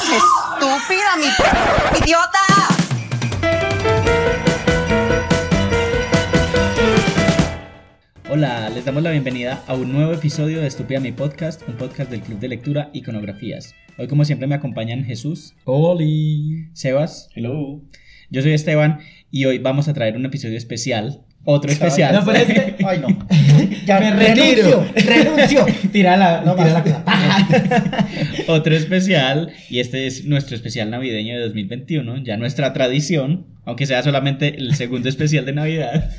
¡Estúpida, mi idiota! Hola, les damos la bienvenida a un nuevo episodio de Estúpida Mi Podcast, un podcast del Club de Lectura Iconografías. Hoy, como siempre, me acompañan Jesús, Oli. Sebas, Hello. yo soy Esteban y hoy vamos a traer un episodio especial, otro especial. No, pero este- Ay, no. Ya Me renuncio, renuncio. Tira la, No tira la cosa. otro especial y este es nuestro especial navideño de 2021, ya nuestra tradición, aunque sea solamente el segundo especial de Navidad,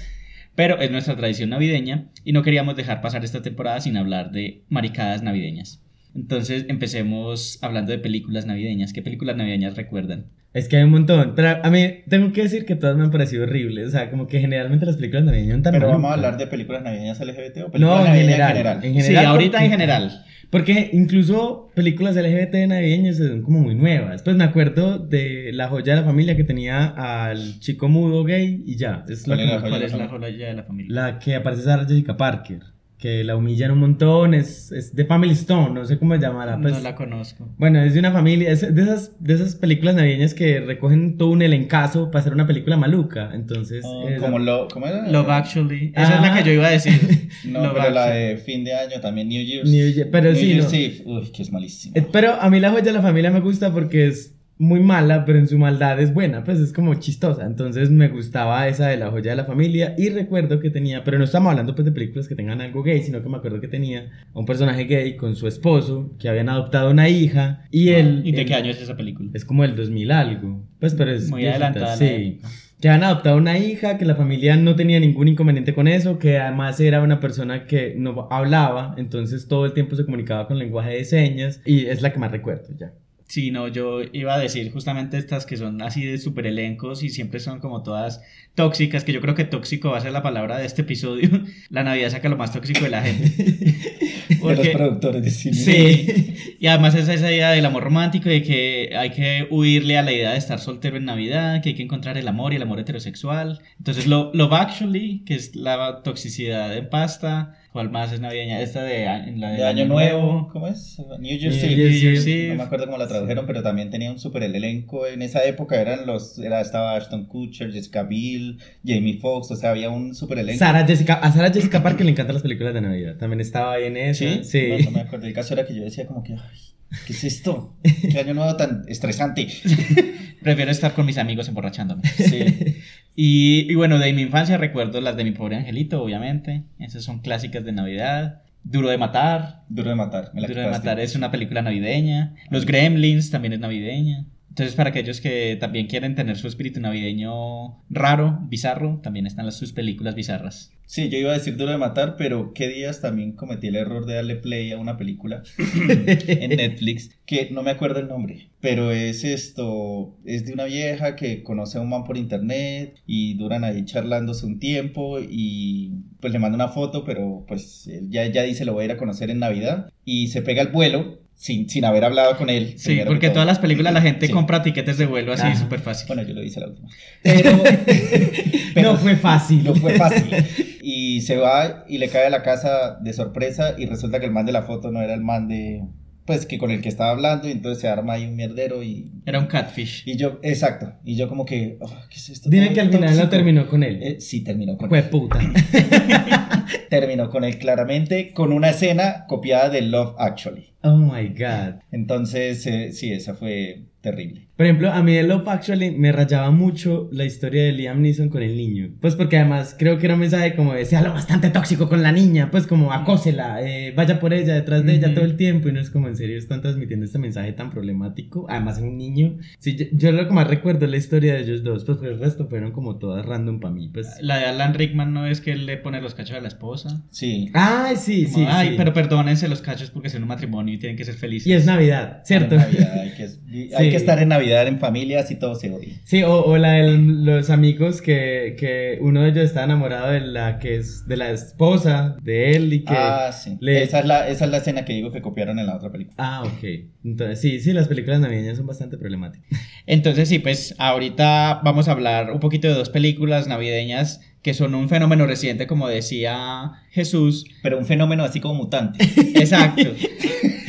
pero es nuestra tradición navideña y no queríamos dejar pasar esta temporada sin hablar de maricadas navideñas. Entonces empecemos hablando de películas navideñas. ¿Qué películas navideñas recuerdan? Es que hay un montón. Pero a mí tengo que decir que todas me han parecido horribles. O sea, como que generalmente las películas navideñas tan Pero vamos a hablar de películas navideñas LGBT o películas No, en general. En Sí, general. ahorita porque- en general. Porque incluso películas LGBT navideñas son como muy nuevas. Pues me acuerdo de La joya de la familia que tenía al chico mudo gay y ya. Es ¿Cuál que era me la ¿Cuál es la la joya de la familia? La que aparece Sarah Jessica Parker, que la humillan un montón, es, es de Family Stone, no sé cómo llamará. Pues, no la conozco. Bueno, es de una familia, es de esas, de esas películas navideñas que recogen todo un elencazo para hacer una película maluca. Entonces, Oh, es- como lo, ¿Cómo era? Love Actually. Esa es la que yo iba a decir. No, Love pero la Actually. de fin de año también, New Year's. New Year- pero New sí, Year's no. Eve. Uy, que es malísimo. eh, pero a mí la joya de la familia me gusta porque es muy mala, pero en su maldad es buena, pues es como chistosa. Entonces me gustaba esa de la joya de la familia y recuerdo que tenía, pero no estamos hablando pues de películas que tengan algo gay, sino que me acuerdo que tenía a un personaje gay con su esposo que habían adoptado una hija y él... ¿Y de él- qué año es esa película? Es como el 2000 algo. Pues, pero es Muy viejita, adelantada la Sí. Que han adoptado una hija, que la familia no tenía ningún inconveniente con eso, que además era una persona que no hablaba, entonces todo el tiempo se comunicaba con lenguaje de señas y es la que más recuerdo ya. Sí, no, yo iba a decir justamente estas que son así de super elencos y siempre son como todas tóxicas, que yo creo que tóxico va a ser la palabra de este episodio. La Navidad saca lo más tóxico de la gente. de los Porque- productores de cine. Sí, y además es esa idea del amor romántico, de que hay que huirle a la idea de estar soltero en Navidad, que hay que encontrar el amor y el amor heterosexual. Entonces, lo, Love Actually, que es la toxicidad en pasta, ¿cuál más es navideña? Esta de, la De Año Nuevo, ¿cómo es? New Year's New Eve. Year's Year's Eve. No me acuerdo cómo la tradujeron, pero también tenía un super elenco. En esa época eran los, era, estaba Ashton Kutcher, Jessica Biel, Jamie Foxx, o sea, había un super elenco. Sara Jessica, a Sara Jessica Parker le encantan las películas de Navidad. También estaba ahí en esa. ¿Sí? No, no me acuerdo. El caso era que yo decía como que, ay, ¿qué es esto? ¿Qué año nuevo tan estresante? Prefiero estar con mis amigos emborrachándome. Sí. Y, y bueno, de mi infancia recuerdo las de mi pobre angelito, obviamente. Esas son clásicas de Navidad. Duro de matar. Duro de matar. Me la Duro de matar es una película navideña. Los Gremlins también es navideña. Entonces, para aquellos que también quieren tener su espíritu navideño raro, bizarro, también están las, sus películas bizarras. Sí, yo iba a decir duro de matar, pero qué días también cometí el error de darle play a una película en Netflix que no me acuerdo el nombre, pero es esto, es de una vieja que conoce a un man por internet y duran ahí charlándose un tiempo y pues le manda una foto, pero pues ya, ya dice lo voy a ir a conocer en Navidad y se pega el vuelo sin, sin haber hablado con él. Sí, porque todas las películas la gente Sí. compra tiquetes de vuelo así súper fácil. Bueno, yo lo hice la última. Pero, Pero- no fue fácil. No fue fácil. Y se va y le cae a la casa de sorpresa y resulta que el man de la foto no era el man de... Pues que con el que estaba hablando y entonces se arma ahí un mierdero y... Era un catfish. Y yo, exacto. Y yo como que... oh, ¿Qué es esto? Dime que al final no terminó con él. Eh, sí, terminó con Fue él. puta. Terminó con él claramente con una escena copiada de Love Actually. Oh my god. Entonces, eh, sí, esa fue terrible. Por ejemplo, a mí de Love Actually me rayaba mucho la historia de Liam Neeson con el niño. Pues porque además creo que era un mensaje como de sea lo bastante tóxico con la niña. Pues como acósela, eh, vaya por ella, detrás de ella todo el tiempo. Y no es como en serio están transmitiendo este mensaje tan problemático. Además, en un niño. Sí, yo, yo lo que más recuerdo es la historia de ellos dos. Pues el resto fueron como todas random para mí. Pues. La de Alan Rickman no es que él le pone los cachos a la esposa. Sí. Ay, sí, Como, sí. Ay, sí. pero perdónense los cachos porque son un matrimonio y tienen que ser felices. Y es Navidad, ¿cierto? Navidad, hay, que, hay Sí. que estar en Navidad en familia así todo se odia. Sí, o, o la de los amigos que, que uno de ellos está enamorado de la que es de la esposa de él y que... Ah, sí. le- Esa, es la, esa es la escena que digo que copiaron en la otra película. Ah, ok. Entonces, sí, sí, las películas navideñas son bastante problemáticas. Entonces sí, pues ahorita vamos a hablar un poquito de dos películas navideñas que son un fenómeno reciente, como decía Jesús. Pero un fenómeno así como mutante. Exacto.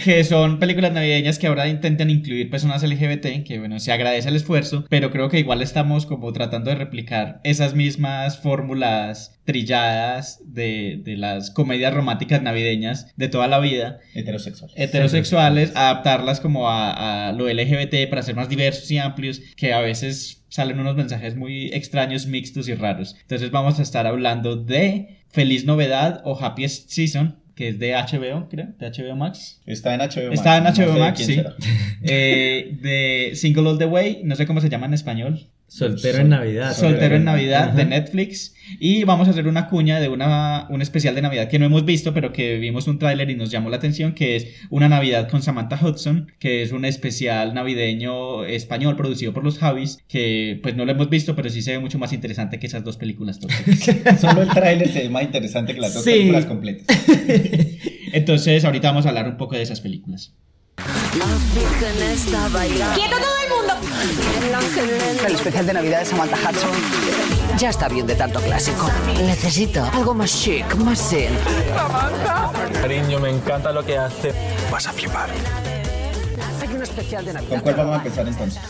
Que son películas navideñas que ahora intentan incluir personas LGBT, que bueno, se agradece el esfuerzo, pero creo que igual estamos como tratando de replicar esas mismas fórmulas trilladas de, de las comedias románticas navideñas de toda la vida, Heterosexual. heterosexuales, adaptarlas como a, a lo LGBT para ser más diversos y amplios, que a veces salen unos mensajes muy extraños, mixtos y raros. Entonces vamos a estar hablando de Feliz Novedad o Happiest Season, que es de HBO, creo, de HBO Max. Está en HBO Max. Está en HBO Max, sí. Eh, de Single All the Way, no sé cómo se llama en español. Soltero Sol- en Navidad. Sol- Soltero en Navidad de. Netflix. Y vamos a hacer una cuña de una, un especial de Navidad que no hemos visto, pero que vimos un tráiler y nos llamó la atención, que es Una Navidad con Samantha Hudson, que es un especial navideño español producido por los Javis, que pues no lo hemos visto, pero sí se ve mucho más interesante que esas dos películas. Solo el tráiler se ve más interesante que las dos Sí. películas completas. Entonces ahorita vamos a hablar un poco de esas películas. ¡Quieto todo el mundo! El especial de Navidad de Samantha Hudson. Ya está bien de tanto clásico. Necesito algo más chic, más zen. Cariño, me encanta lo que hace. Hay un especial de Navidad. ¿Con cuál vamos a empezar entonces?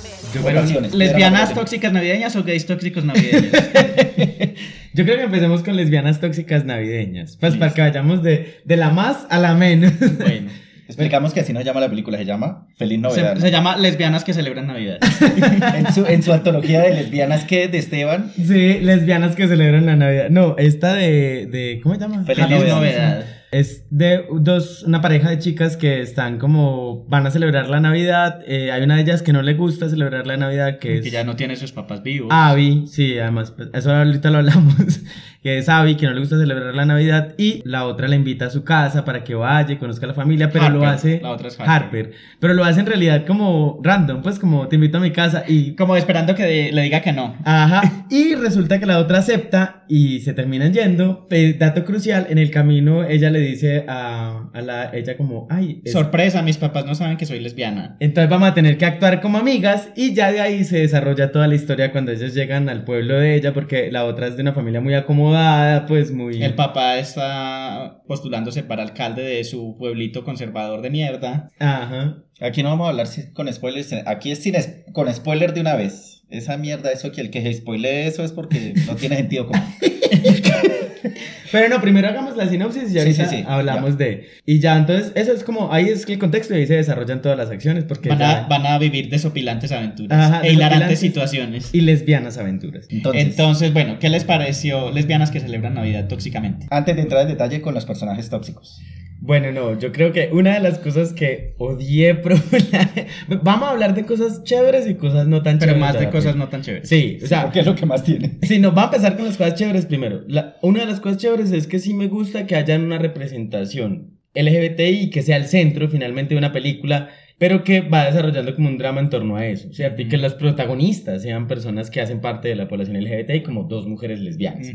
Votaciones. ¿Lesbianas tóxicas navideñas o gays tóxicos navideños? Yo creo que empecemos con lesbianas tóxicas navideñas. Pues para que vayamos de, de la más a la menos. bueno. Explicamos que así no se llama la película, se llama Feliz Se, Novedad. se llama Lesbianas que celebran Navidad. En su, en su antología de lesbianas que de Esteban, sí, lesbianas que celebran la Navidad. No, esta de. de ¿Cómo se llama? Feliz. Novedad. Es de dos, una pareja de chicas que están como, van a celebrar la Navidad. eh, hay una de ellas que no le gusta celebrar la Navidad, que Que es ya no tiene sus papás vivos. Abby, sí, además, pues, eso ahorita lo hablamos, que es Abby, que no le gusta celebrar la Navidad, y la otra la invita a su casa para que vaya conozca a la familia, pero lo Harper, hace la otra es Harper. Harper. pero lo hace en realidad como random, pues como te invito a mi casa y... Como esperando que le diga que no. Ajá, y resulta que la otra acepta y se terminan yendo. Dato crucial, en el camino ella le dice a, a la, ella como, ay, es- Sorpresa, mis papás no saben que soy lesbiana. entonces vamos a tener que actuar como amigas y ya de ahí se desarrolla toda la historia cuando ellos llegan al pueblo de ella porque la otra es de una familia muy acomodada, pues muy... El papá está postulándose para alcalde de su pueblito conservador de mierda. Ajá. aquí no vamos a hablar con spoilers, aquí es sin es- con spoiler de una vez. Esa mierda, eso que el que spoile eso es porque no tiene sentido común. Pero no, primero hagamos la sinopsis y Sí, ahorita sí, sí, hablamos de... Y ya, entonces, eso es como, ahí es el contexto y ahí se desarrollan todas las acciones porque... Van ya- a, van a vivir desopilantes aventuras Ajá, e hilarantes situaciones. Y lesbianas aventuras. Entonces, Entonces, bueno, ¿qué les pareció lesbianas que celebran Navidad tóxicamente? antes de entrar en detalle con los personajes tóxicos. Bueno, no, yo creo que una de las cosas que odié... Vamos a hablar de cosas chéveres y cosas no tan Pero chéveres. más de cosas no tan chéveres. Sí, o sea, Porque es lo que más tiene. Sí, no, va a empezar con las cosas chéveres primero. La- una de las cosas chéveres es que sí me gusta que haya una representación LGBTI y que sea el centro finalmente de una película, pero que va desarrollando como un drama en torno a eso, ¿cierto? Y que las protagonistas sean personas que hacen parte de la población LGBTI como dos mujeres lesbianas.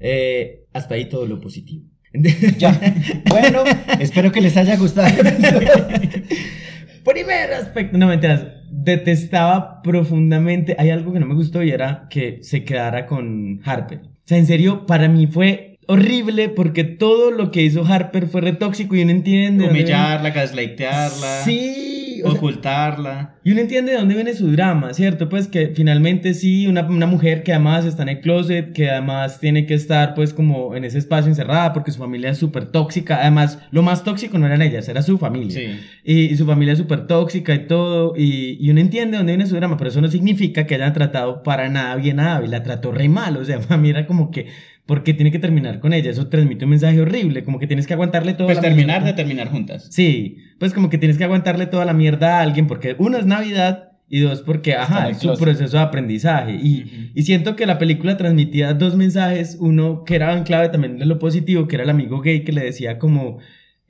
Eh, hasta ahí todo lo positivo. Ya. Bueno, espero que les haya gustado. Primer aspecto, no mentiras, detestaba profundamente, hay algo que no me gustó y era que se quedara con Harper. O sea, en serio, para mí fue horrible porque todo lo que hizo Harper fue retóxico y uno entiende... Humillarla, gaslightearla, Sí, sea, ocultarla. y uno entiende de dónde viene su drama, ¿cierto? Pues que finalmente sí, una, una mujer que además está en el closet, que además tiene que estar pues como en ese espacio encerrada porque su familia es súper tóxica. Además, lo más tóxico no eran ellas, era su familia. Sí. Y, y su familia es súper tóxica y todo. Y, y uno entiende dónde viene su drama, pero eso no significa que hayan tratado para nada bien a Abby. La trató re mal. O sea, para mí era como que, ¿por qué tiene que terminar con ella? Eso transmite un mensaje horrible. Como que tienes que aguantarle todo. Pues terminar de terminar juntas. Sí, pues como que tienes que aguantarle toda la mierda a alguien porque uno es Navidad y dos porque, ajá, es closet. proceso de aprendizaje. Y, y siento que la película transmitía dos mensajes, uno que era en clave también de lo positivo, que era el amigo gay que le decía como...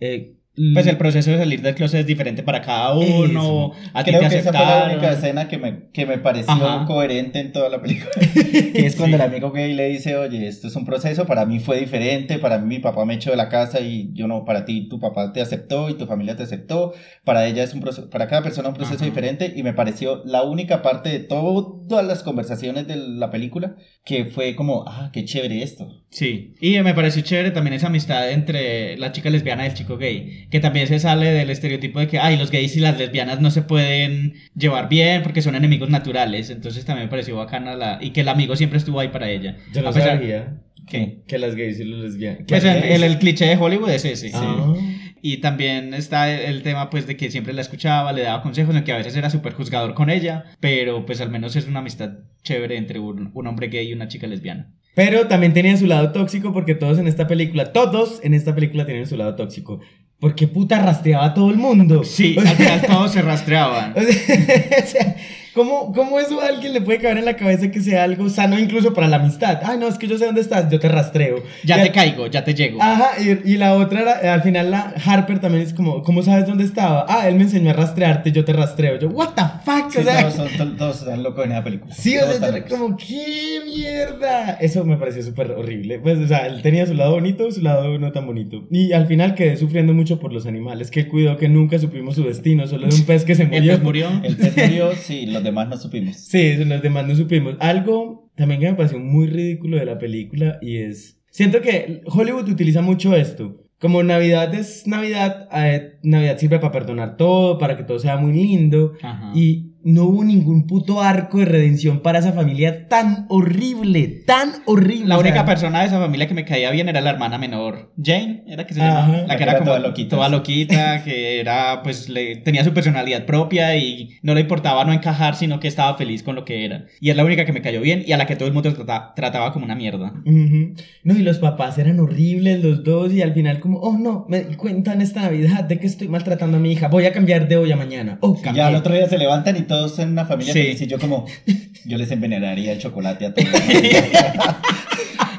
eh, Pues el proceso de salir del closet es diferente para cada uno. A Creo que esa fue la aceptaron. única escena que me, que me pareció Ajá. coherente en toda la película. que es cuando el amigo gay le dice, oye, esto es un proceso, para mí fue diferente, para mí mi papá me echó de la casa y yo no, para ti tu papá te aceptó y tu familia te aceptó, para ella es un proceso, para cada persona un proceso Ajá. diferente y me pareció la única parte de todas las conversaciones de la película, que fue como, ah, qué chévere esto. Sí, y me pareció chévere también esa amistad entre la chica lesbiana y el chico gay, que también se sale del estereotipo de que, ay, los gays y las lesbianas no se pueden llevar bien porque son enemigos naturales, entonces también me pareció bacana la... y que el amigo siempre estuvo ahí para ella. Yo no pesar- sabía ¿Qué? que las gays y los lesbianas. Pues el, el- el cliché de Hollywood es ese. Ah. Y también está el tema pues de que siempre la escuchaba, le daba consejos, aunque a veces era súper juzgador con ella, pero pues al menos es una amistad chévere entre un, un hombre gay y una chica lesbiana. Pero también tenía su lado tóxico porque todos en esta película, todos en esta película tienen su lado tóxico. Porque puta rastreaba a todo el mundo. Sí, O al final todos se rastreaban. o sea, ¿cómo, ¿cómo eso a alguien le puede caber en la cabeza que sea algo sano incluso para la amistad? Ay, no, es que yo sé dónde estás, yo te rastreo. Ya Y te al- caigo, ya te llego. Ajá, y, y la otra era, al final la Harper también es como, ¿cómo sabes dónde estaba? Ah, él me enseñó a rastrearte, yo te rastreo. Yo, what the fuck, Sí, o sea, todos, son- to- todos están locos en esa película. Sí, o sea, yo como, ¿qué mierda? Eso me pareció súper horrible. Pues, o sea, él tenía su lado bonito, su lado no tan bonito. Y al final quedé sufriendo mucho por los animales, que cuidó que nunca supimos su destino, solo de un pez que se El murió. pez murió. El pez murió, sí, los demás no supimos. Sí, los demás no supimos. Algo también que me pareció muy ridículo de la película y es... Siento que Hollywood utiliza mucho esto. Como Navidad es Navidad, eh, Navidad sirve para perdonar todo, para que todo sea muy lindo. Ajá. Y no hubo ningún puto arco de redención para esa familia tan horrible, tan horrible. La O única sea, persona de esa familia que me caía bien era la hermana menor, Jane, era que se Ajá. llamaba, La la que era era como toda loquita, toda loquita, que era pues le tenía su personalidad propia y no le importaba no encajar, sino que estaba feliz con lo que era. Y es la única que me cayó bien y a la que todo el mundo trata- trataba como una mierda. No, y los papás eran horribles los dos y al final como, oh no, me di cuenta en esta Navidad de que estoy maltratando a mi hija, voy a cambiar de hoy a mañana. Oh, cambié. ya al otro día se levantan y todos en una familia Sí. feliz y yo como, yo les envenenaría el chocolate a todos.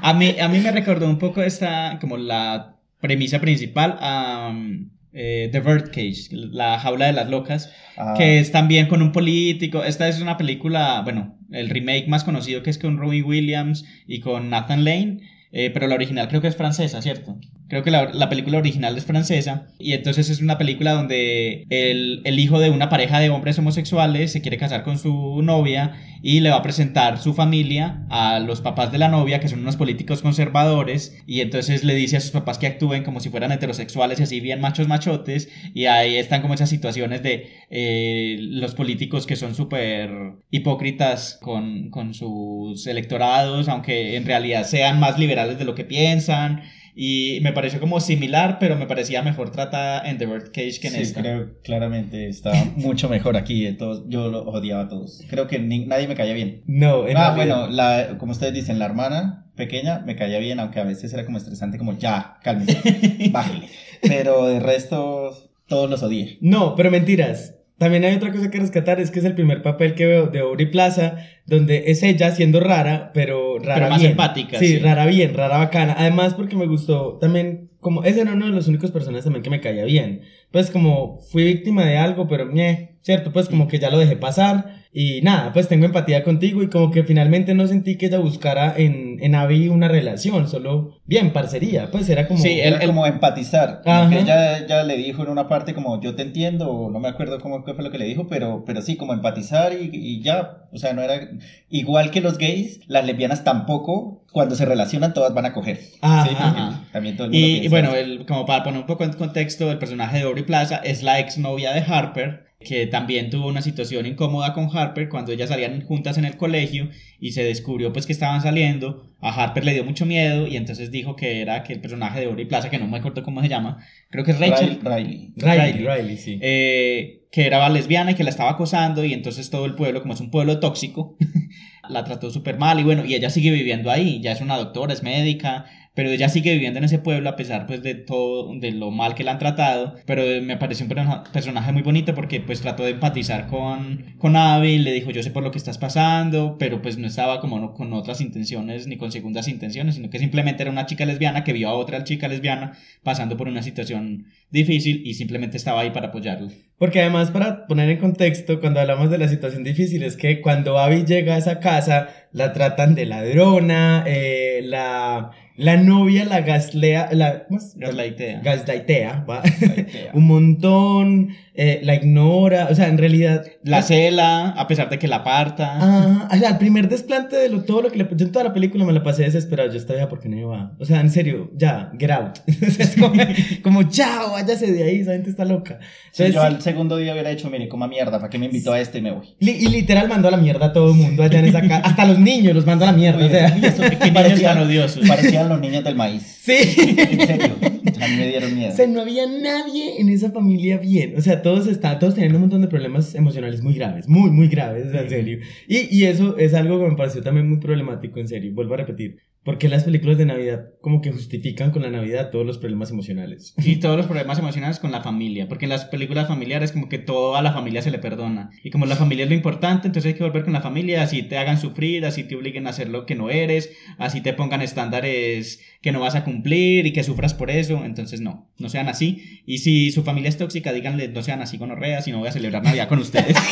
A mí, a mí me recordó un poco esta, como la premisa principal a um, eh, The Birdcage, la jaula de las locas, Ah, que es también con un político. Esta es una película, bueno, el remake más conocido que es con Robin Williams y con Nathan Lane, eh, pero la original creo que es francesa, ¿cierto? Creo que la, la película original es francesa y entonces es una película donde el, el hijo de una pareja de hombres homosexuales se quiere casar con su novia y le va a presentar su familia a los papás de la novia, que son unos políticos conservadores, y entonces le dice a sus papás que actúen como si fueran heterosexuales y así bien machos machotes, y ahí están como esas situaciones de eh, los políticos que son súper hipócritas con, con sus electorados, aunque en realidad sean más liberales de lo que piensan. Y me pareció como similar, pero me parecía mejor tratada en The Birdcage que en sí, esta. creo claramente estaba mucho mejor aquí. de todos, yo lo odiaba a todos. Creo que ni- nadie me caía bien. No, en Ah, bueno, la, como ustedes dicen, la hermana pequeña me caía bien, aunque a veces era como estresante, como ya, cálmese, bájele. Pero de resto, todos los odié. No, pero mentiras. También hay otra cosa que rescatar, es que es el primer papel que veo de Aubrey Plaza, donde es ella siendo rara, pero rara Pero más bien. empática, Sí, sí. rara bien, rara bacana. Además porque me gustó también, como ese era uno de los únicos personajes también que me caía bien. Pues como fui víctima de algo, pero ñe, cierto, pues como que ya lo dejé pasar. Y nada, pues tengo empatía contigo y como que finalmente no sentí que ella buscara en, en Abby una relación, solo bien, parcería. Pues era como... Sí, Era el- como empatizar. como que ella, ella le dijo en una parte como yo te entiendo, o no me acuerdo cómo qué fue lo que le dijo, pero, pero sí, como empatizar y, y ya. O sea, no era igual que los gays, las lesbianas tampoco, cuando se relacionan todas van a coger. Ajá. Sí, Ajá. también todo el mundo Y, y bueno, el- como para poner un poco en contexto, el personaje de Aubrey Plaza es la exnovia de Harper, que también tuvo una situación incómoda con Harper cuando ellas salían juntas en el colegio y se descubrió pues que estaban saliendo. A Harper le dio mucho miedo y entonces dijo que era que el personaje de Aubrey Plaza, que no me acuerdo cómo se llama, creo que es Rachel, Riley. Riley. Riley, Riley. Riley, sí. eh, que era lesbiana y que la estaba acosando y entonces todo el pueblo, como es un pueblo tóxico, la trató súper mal y bueno, y ella sigue viviendo ahí, ya es una doctora, es médica, pero ella sigue viviendo en ese pueblo a pesar pues de todo, de lo mal que la han tratado, pero me pareció un persona- personaje muy bonito porque pues trató de empatizar con, con Abby, le dijo yo sé por lo que estás pasando, pero pues no estaba como no- con otras intenciones ni con segundas intenciones, sino que simplemente era una chica lesbiana que vio a otra chica lesbiana pasando por una situación difícil y simplemente estaba ahí para apoyarlo. Porque además, para poner en contexto, cuando hablamos de la situación difícil, es que cuando Abby llega a esa casa, la tratan de ladrona, eh, la, la novia la gaslea, la, ¿cómo es? Gaslightea. Gaslightea, va. Gaslightea. Un montón, eh, la ignora, o sea, en realidad... La cela, a pesar de que la aparta. Ah, o sea, el primer desplante de lo, todo lo que le... Yo en toda la película me la pasé desesperado, yo estaba ya porque no iba. O sea, en serio, ya, get out. Es como, como chao, váyase de ahí, esa gente está loca. Entonces, yo sí, al segundo día hubiera hecho, mire, coma mierda, ¿para qué me invitó a este y me voy? li- y literal mandó a la mierda a todo el mundo allá en esa casa. Hasta los niños los mandó a la mierda. o sea, eso- Qué tan odiosos. Parecían los niños del maíz. sí. En serio, a mí me dieron miedo. O sea, no había nadie en esa familia bien. O sea, todos estaban, todos tenían un montón de problemas emocionales muy graves, muy, muy graves, o sea, en serio. Y, y eso es algo que me pareció también muy problemático, en serio. Vuelvo a repetir. Porque las películas de Navidad como que justifican con la Navidad todos los problemas emocionales. Y todos los problemas emocionales con la familia, porque en las películas familiares como que todo a la familia se le perdona. Y como la familia es lo importante, entonces hay que volver con la familia, así te hagan sufrir, así te obliguen a hacer lo que no eres, así te pongan estándares que no vas a cumplir y que sufras por eso. Entonces no, no sean así. Y si su familia es tóxica, díganle no sean así con orreas y no voy a celebrar Navidad con ustedes.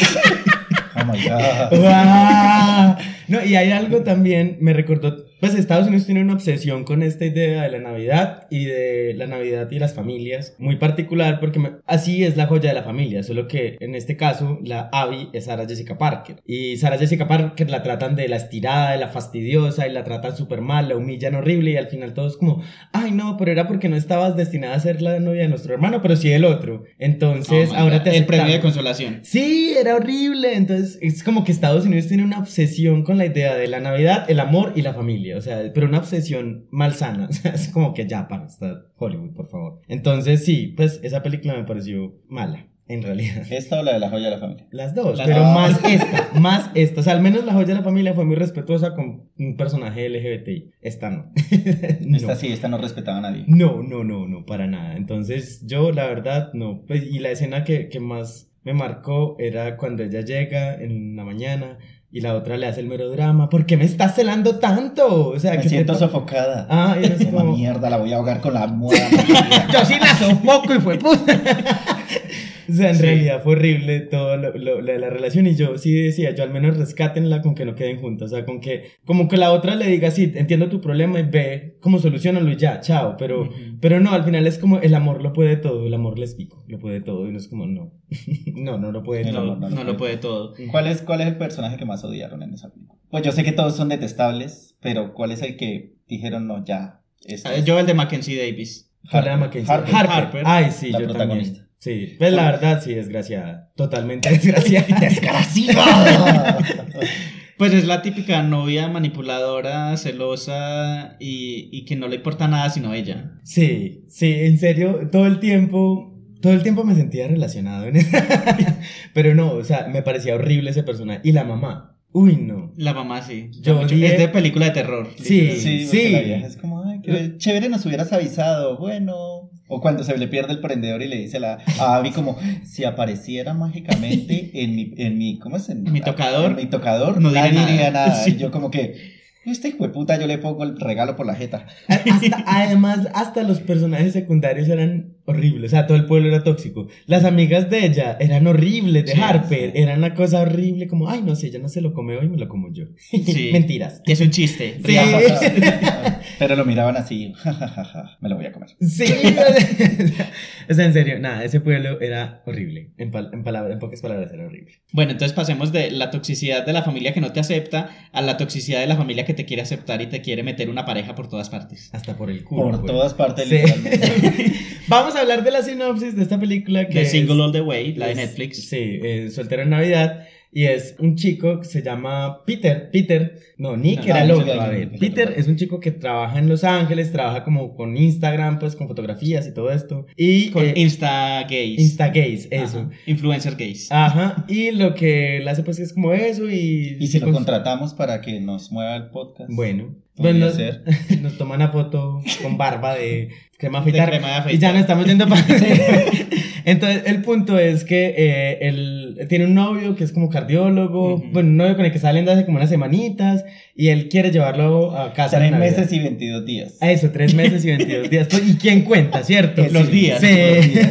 Oh my god. No, y hay algo también, me recordó, pues Estados Unidos tiene una obsesión con esta idea de la Navidad y de la Navidad y las familias, muy particular porque me- así es la joya de la familia, solo que en este caso la Abby es Sarah Jessica Parker y Sarah Jessica Parker la tratan de la estirada, de la fastidiosa y la tratan súper mal, la humillan horrible y al final todos como, ay no, pero era porque no estabas destinada a ser la novia de nuestro hermano, pero sí el otro, entonces Oh ahora God. te El premio de aceptamos". consolación. Sí, era horrible. Entonces, es como que Estados Unidos tiene una obsesión con la idea de la Navidad, el amor y la familia. O sea, pero una obsesión malsana. O sea, es como que ya, para, está Hollywood, por favor. Entonces, sí, pues esa película me pareció mala, en realidad. ¿Esta o la de la joya de la familia? Las dos, Las pero dos. más esta, más esta. O sea, al menos la joya de la familia fue muy respetuosa con un personaje LGBTI. Esta no. No. Esta sí, esta no respetaba a nadie. No, no, no, no, para nada. Entonces, yo, la verdad, no. Pues, y la escena que, que más me marcó era cuando ella llega en la mañana y la otra le hace el melodrama. ¿Por qué me estás celando tanto? O sea, Me ¿qué te siento sofocada. Ah, Toma como... mierda, la voy a ahogar con la almohada. Yo sí la sofoco y fue puta. O sea, en Sí. realidad fue horrible todo lo, lo- la, la relación y yo sí decía, yo al menos rescátenla con que no queden juntas, o sea, con que como que la otra le diga, sí, entiendo tu problema y ve cómo solucionalo y ya, chao, pero, Ujú. pero no, al final es como el amor lo puede todo, el amor lésbico lo puede todo y no es como, no, no, no lo puede No, todo. No, no lo puede todo. ¿Cuál es, ¿Cuál es el personaje que más odiaron en esa película? Pues yo sé que todos son detestables, pero ¿cuál es el que dijeron no, ya? Este es Yo el de Mackenzie Davis. ¿Cuál era Mackenzie? Harper. Harper. Harper. Ay, sí, La yo protagonista. también. Sí, pues la verdad, sí, desgraciada. Totalmente desgraciada. ¡Desgraciada! Pues es la típica novia manipuladora, celosa y, y que no le importa nada sino ella. Sí, sí, en serio, todo el tiempo, todo el tiempo me sentía relacionado en Pero no, o sea, me parecía horrible ese personaje. Y la mamá, uy, no. La mamá sí. Yo Mucho- odié- Es de película de terror. Sí, Sí, sí. la vieja es como, ay, qué chévere nos hubieras avisado, bueno. O cuando se le pierde el prendedor y le dice a la, a Abby como, si apareciera mágicamente en mi, en mi, ¿cómo es? En Mi tocador. En mi tocador, No diría nadie nada. diría nada. Sí. Y yo como que, este hijo de puta, yo le pongo el regalo por la jeta. Hasta, además, hasta los personajes secundarios eran horribles. O sea, todo el pueblo era tóxico. Las amigas de ella eran horribles, de Sí, Harper. sí. Era una cosa horrible, como, ay, no sé, ella no se lo come hoy, me lo como yo. Sí. Mentiras. Que es un chiste. Sí. Pero lo miraban así, me lo voy a comer. Sí, o sea, en serio, nada, ese pueblo era horrible. En, pal- en, palabras, en pocas palabras, era horrible. Bueno, entonces pasemos de la toxicidad de la familia que no te acepta a la toxicidad de la familia que te quiere aceptar y te quiere meter una pareja por todas partes. Hasta por el culo. Por pues. todas partes, Sí. literalmente. Vamos a hablar de la sinopsis de esta película que The es- Single All the Way, la de es- Netflix. Sí, eh, Soltero en Navidad. Y es un chico que se llama Peter. Peter, no, Nick No, era el no, sí, Peter es un chico que trabaja en Los Ángeles, trabaja como con Instagram, pues con fotografías y todo esto. Y Con eh, Insta gays. Insta gays, eso. Ajá. Influencer gays. Ajá, y lo que él hace pues es como eso y... Y si lo contratamos para que nos mueva el podcast. Bueno, bueno ser. nos toman una foto con barba de crema De afeitar crema de y afeitar. ya no estamos yendo para... Entonces, el punto es que eh, él tiene un novio que es como cardiólogo, Ujú. bueno, un novio con el que salen de hace como unas semanitas y él quiere llevarlo a casa. Tres meses y 22 días. A Eso, tres meses y 22 días. Pues, ¿Y quién cuenta, cierto? Los sí, días, Sí. los días.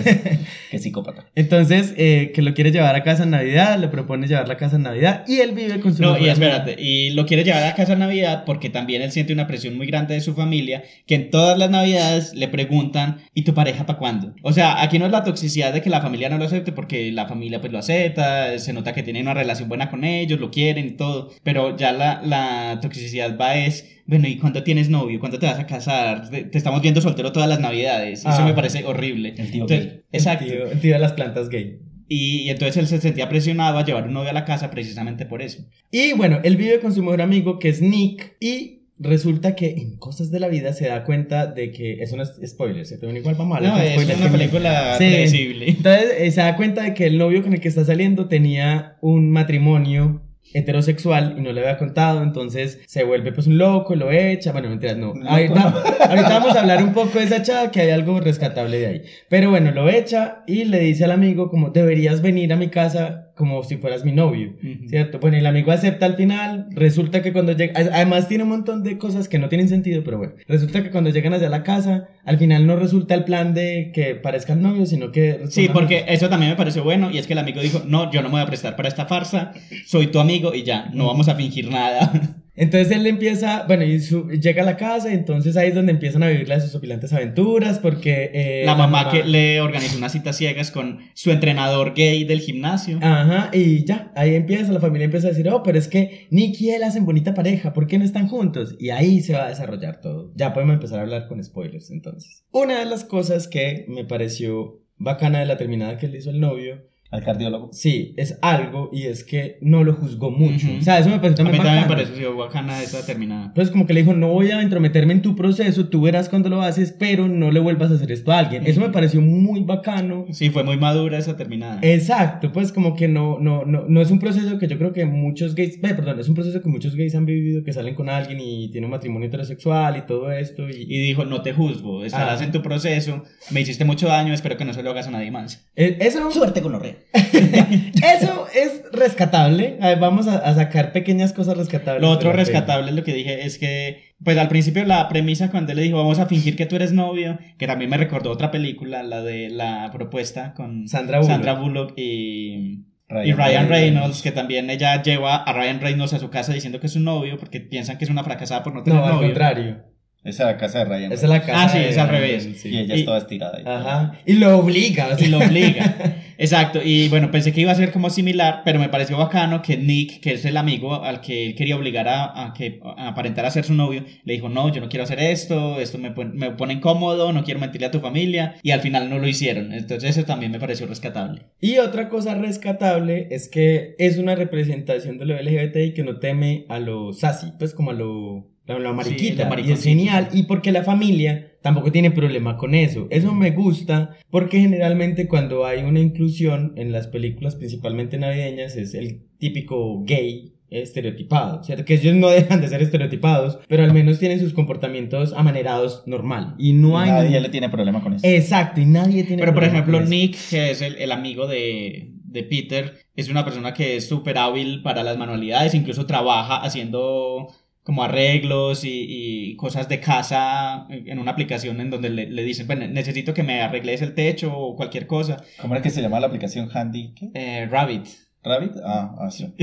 Qué psicópata. Entonces, eh, que lo quiere llevar a casa en Navidad, le propone llevar la casa en Navidad y él vive con su No, y espérate, y lo quiere llevar a casa en Navidad porque también él siente una presión muy grande de su familia, que en todas las Navidades le preguntan, ¿y tu pareja para cuándo? O sea, aquí no es la toxicidad de que la familia no lo acepte porque la familia pues lo acepta, se nota que tiene una relación buena con ellos, lo quieren y todo, pero ya la, la toxicidad va es, bueno, ¿y cuándo tienes novio? ¿Cuándo te vas a casar? Te, te estamos viendo soltero todas las Navidades, y eso Ah. me parece horrible. El tío Entonces, gay. Exacto. El tío, el tío de las plantas gay. Y, y entonces él se sentía presionado a llevar un novio a la casa precisamente por eso. Y bueno, él vive con su mejor amigo que es Nick y resulta que en cosas de la vida se da cuenta de que eso no es spoiler, ¿cierto? Bueno, igual vamos a No, es una película Sí. predecible. Entonces eh, se da cuenta de que el novio con el que está saliendo tenía un matrimonio heterosexual y no le había contado, entonces se vuelve pues un loco, lo echa, bueno, mentiras, no. Ahorita, ahorita vamos a hablar un poco de esa chava, que hay algo rescatable de ahí. Pero bueno, lo echa y le dice al amigo como deberías venir a mi casa como si fueras mi novio. ¿cierto? Bueno, el amigo acepta al final, resulta que cuando llega, además tiene un montón de cosas que no tienen sentido, pero bueno, resulta que cuando llegan hacia la casa, al final no resulta el plan de que parezcan novios, sino que... Sí, porque amigos. eso también me pareció bueno y es que el amigo dijo, no, yo no me voy a prestar para esta farsa, soy tu amigo y ya, no vamos a fingir nada. Entonces él le empieza, bueno, y su- llega a la casa, y entonces ahí es donde empiezan a vivir las sus opilantes aventuras, porque... eh, la mamá que le organizó unas citas ciegas con su entrenador gay del gimnasio. Ajá, y ya, ahí empieza, la familia empieza a decir, oh, pero es que Nick y él hacen bonita pareja, ¿por qué no están juntos? Y ahí se va a desarrollar todo. Ya podemos empezar a hablar con spoilers entonces. Una de las cosas que me pareció bacana de la terminada que le hizo el novio, Al cardiólogo. sí, es algo, y es que no lo juzgó mucho. O sea, eso me pareció a mí también también me pareció bacana esa terminada. Pues como que le dijo, no voy a entrometerme en tu proceso, tú verás cuando lo haces, pero no le vuelvas a hacer esto a alguien. Eso me pareció muy bacano. Sí, fue muy madura esa terminada. Exacto, pues como que no, no, no, no es un proceso que yo creo que muchos gays, eh, perdón, es un proceso que muchos gays han vivido, que salen con alguien y tienen un matrimonio heterosexual y todo esto. Y, Y dijo, no te juzgo, estarás Ah. en tu proceso, me hiciste mucho daño, espero que no se lo hagas a nadie más. Eh, eso, Suerte con los reyes. eso es rescatable. A ver, vamos a, a sacar pequeñas cosas rescatables. Lo otro rescatable, lo que dije, es que, pues al principio la premisa cuando él le dijo, vamos a fingir que tú eres novio, que también me recordó otra película, la de la propuesta con Sandra Bullock. Sandra Bullock y, Ryan y Ryan Reynolds. Reynolds, que también ella lleva a Ryan Reynolds a su casa diciendo que es su novio, porque piensan que es una fracasada por no tener No, al novio. contrario. Esa es la casa de Ryan. Esa es la casa. Ah, sí, es al revés. sí. Y ella Y- estaba estirada. y. Ajá. Y lo obliga. o sea. Y lo obliga. Exacto. Y bueno, pensé que iba a ser como similar, pero me pareció bacano que Nick, que es el amigo al que él quería obligar a, a que a aparentar a ser su novio, le dijo, no, yo no quiero hacer esto, esto me, pon- me pone incómodo, no quiero mentirle a tu familia. Y al final no lo hicieron. Entonces eso también me pareció rescatable. Y otra cosa rescatable es que es una representación de lo LGBTI que no teme a lo sassy, pues como a lo, a lo mariquita. lo y es genial. Y porque la familia tampoco tiene problema con eso. Eso me gusta porque generalmente cuando hay una inclusión en las películas, principalmente navideñas, es el típico gay estereotipado, ¿cierto? Que ellos no dejan de ser estereotipados, pero al menos tienen sus comportamientos amanerados normal. Y no hay... Nadie le tiene problema con eso. Exacto, y nadie tiene Pero por ejemplo. Nick, que es el, el amigo de, de Peter, es una persona que es súper hábil para las manualidades, incluso trabaja haciendo como arreglos y, y cosas de casa en una aplicación en donde le, le dicen, bueno, necesito que me arregles el techo o cualquier cosa. ¿Cómo era que se llama la aplicación Handy? ¿Qué? Eh, Rabbit. ¿Rabbit? Ah, ah, sí.